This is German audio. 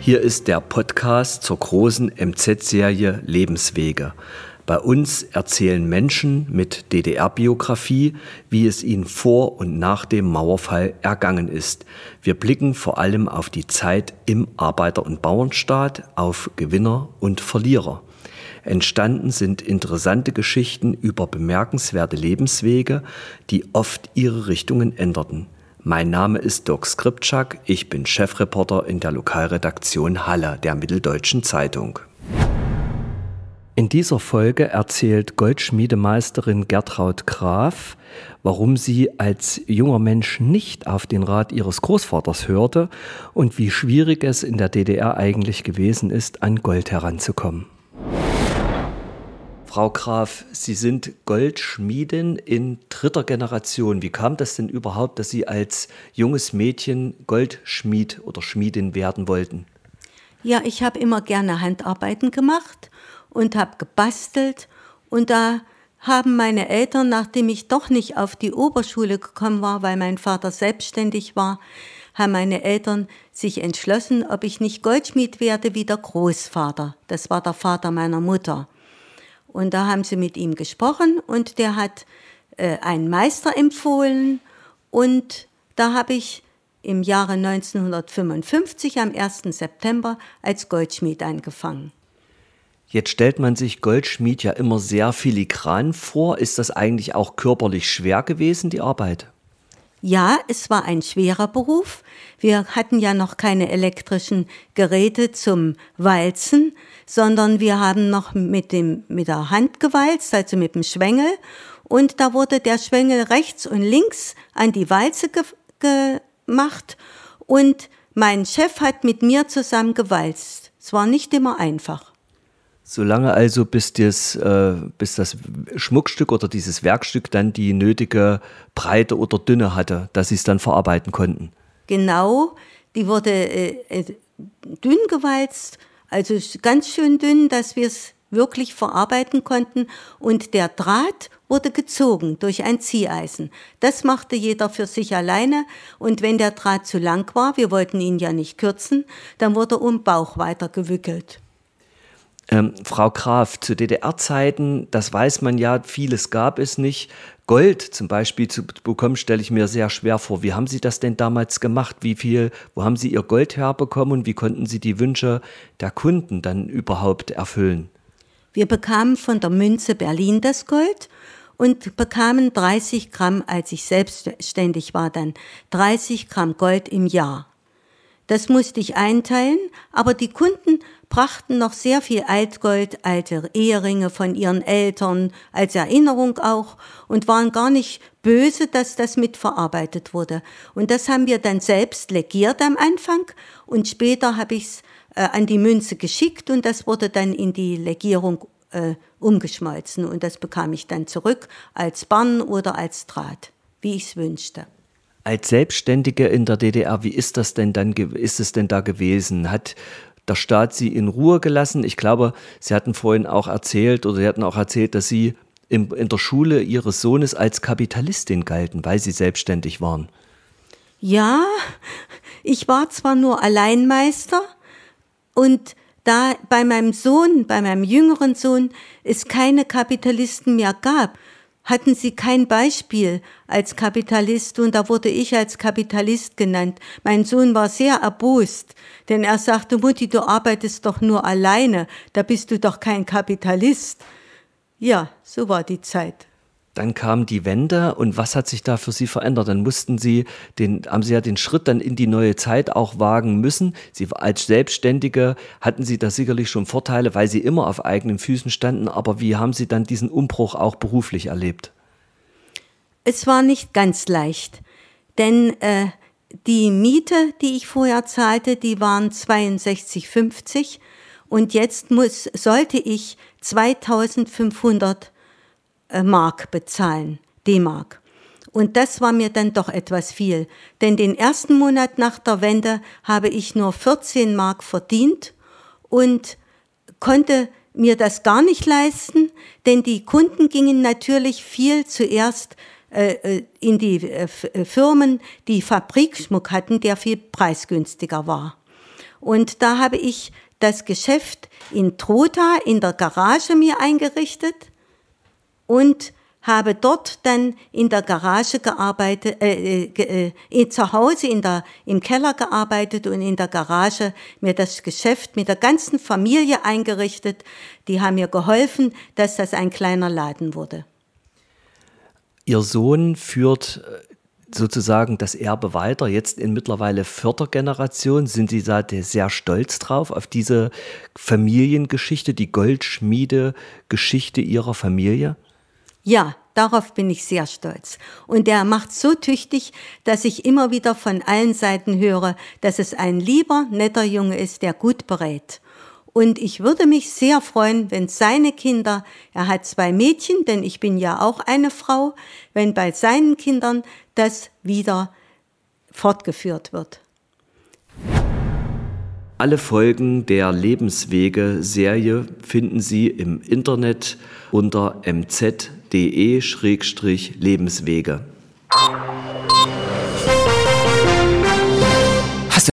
Hier ist der Podcast zur großen MZ-Serie Lebenswege. Bei uns erzählen Menschen mit DDR-Biografie, wie es ihnen vor und nach dem Mauerfall ergangen ist. Wir blicken vor allem auf die Zeit im Arbeiter- und Bauernstaat, auf Gewinner und Verlierer. Entstanden sind interessante Geschichten über bemerkenswerte Lebenswege, die oft ihre Richtungen änderten. Mein Name ist Dirk Skripczak, ich bin Chefreporter in der Lokalredaktion Halle der Mitteldeutschen Zeitung. In dieser Folge erzählt Goldschmiedemeisterin Gertraud Graf, warum sie als junger Mensch nicht auf den Rat ihres Großvaters hörte und wie schwierig es in der DDR eigentlich gewesen ist, an Gold heranzukommen. Frau Graf, Sie sind Goldschmiedin in dritter Generation. Wie kam das denn überhaupt, dass Sie als junges Mädchen Goldschmied oder Schmiedin werden wollten? Ja, ich habe immer gerne Handarbeiten gemacht und habe gebastelt. Und da haben meine Eltern, nachdem ich doch nicht auf die Oberschule gekommen war, weil mein Vater selbstständig war, haben meine Eltern sich entschlossen, ob ich nicht Goldschmied werde wie der Großvater. Das war der Vater meiner Mutter. Und da haben sie mit ihm gesprochen und der hat äh, einen Meister empfohlen. Und da habe ich im Jahre 1955 am 1. September als Goldschmied angefangen. Jetzt stellt man sich Goldschmied ja immer sehr filigran vor. Ist das eigentlich auch körperlich schwer gewesen, die Arbeit? Ja, es war ein schwerer Beruf. Wir hatten ja noch keine elektrischen Geräte zum Walzen, sondern wir haben noch mit, dem, mit der Hand gewalzt, also mit dem Schwengel. Und da wurde der Schwengel rechts und links an die Walze ge gemacht. Und mein Chef hat mit mir zusammen gewalzt. Es war nicht immer einfach. Solange also, bis das, äh, bis das Schmuckstück oder dieses Werkstück dann die nötige Breite oder Dünne hatte, dass sie es dann verarbeiten konnten. Genau, die wurde äh, äh dünn gewalzt, also ganz schön dünn, dass wir es wirklich verarbeiten konnten. Und der Draht wurde gezogen durch ein Zieheisen. Das machte jeder für sich alleine. Und wenn der Draht zu lang war, wir wollten ihn ja nicht kürzen, dann wurde um Bauch weiter gewickelt. Ähm, Frau Graf, zu DDR-Zeiten, das weiß man ja, vieles gab es nicht. Gold zum Beispiel zu bekommen, stelle ich mir sehr schwer vor. Wie haben Sie das denn damals gemacht? Wie viel, wo haben Sie Ihr Gold herbekommen und wie konnten Sie die Wünsche der Kunden dann überhaupt erfüllen? Wir bekamen von der Münze Berlin das Gold und bekamen 30 Gramm, als ich selbstständig war dann, 30 Gramm Gold im Jahr. Das musste ich einteilen, aber die Kunden brachten noch sehr viel Altgold, alte Eheringe von ihren Eltern als Erinnerung auch und waren gar nicht böse, dass das mitverarbeitet wurde. Und das haben wir dann selbst legiert am Anfang und später habe ich es äh, an die Münze geschickt und das wurde dann in die Legierung äh, umgeschmolzen und das bekam ich dann zurück als Bann oder als Draht, wie ich es wünschte. Als Selbstständige in der DDR, wie ist das denn dann, ist es denn da gewesen? Hat der Staat Sie in Ruhe gelassen? Ich glaube, Sie hatten vorhin auch erzählt oder Sie hatten auch erzählt, dass Sie in, in der Schule Ihres Sohnes als Kapitalistin galten, weil Sie selbstständig waren. Ja, ich war zwar nur Alleinmeister und da bei meinem Sohn, bei meinem jüngeren Sohn, es keine Kapitalisten mehr gab, hatten sie kein Beispiel als Kapitalist und da wurde ich als Kapitalist genannt. Mein Sohn war sehr erbost, denn er sagte, Mutti, du arbeitest doch nur alleine, da bist du doch kein Kapitalist. Ja, so war die Zeit. Dann kam die Wende und was hat sich da für Sie verändert? Dann mussten Sie den, haben Sie ja den Schritt dann in die neue Zeit auch wagen müssen. Sie als Selbstständige hatten Sie da sicherlich schon Vorteile, weil Sie immer auf eigenen Füßen standen. Aber wie haben Sie dann diesen Umbruch auch beruflich erlebt? Es war nicht ganz leicht, denn äh, die Miete, die ich vorher zahlte, die waren 62,50 und jetzt muss, sollte ich 2500 äh, Mark bezahlen, D-Mark. Und das war mir dann doch etwas viel, denn den ersten Monat nach der Wende habe ich nur 14 Mark verdient und konnte mir das gar nicht leisten, denn die Kunden gingen natürlich viel zuerst äh, äh, in die Firmen, die Fabrikschmuck hatten, der viel preisgünstiger war. Und da habe ich das Geschäft in Trotha in der Garage mir eingerichtet und habe dort dann in der Garage gearbeitet, äh, äh, äh, zu Hause in der, im Keller gearbeitet und in der Garage mir das Geschäft mit der ganzen Familie eingerichtet. Die haben mir geholfen, dass das ein kleiner Laden wurde. Ihr Sohn führt äh, sozusagen das Erbe weiter, jetzt in mittlerweile vierter Generation. Sind Sie da sehr stolz drauf, auf diese Familiengeschichte, die Goldschmiede-Geschichte Ihrer Familie? Ja, darauf bin ich sehr stolz. Und er macht so tüchtig, dass ich immer wieder von allen Seiten höre, dass es ein lieber, netter Junge ist, der gut berät. Und ich würde mich sehr freuen, wenn seine Kinder, er hat zwei Mädchen, denn ich bin ja auch eine Frau, wenn bei seinen Kindern das wieder fortgeführt wird. Alle Folgen der Lebenswege-Serie finden Sie im Internet unter mz.de-lebenswege.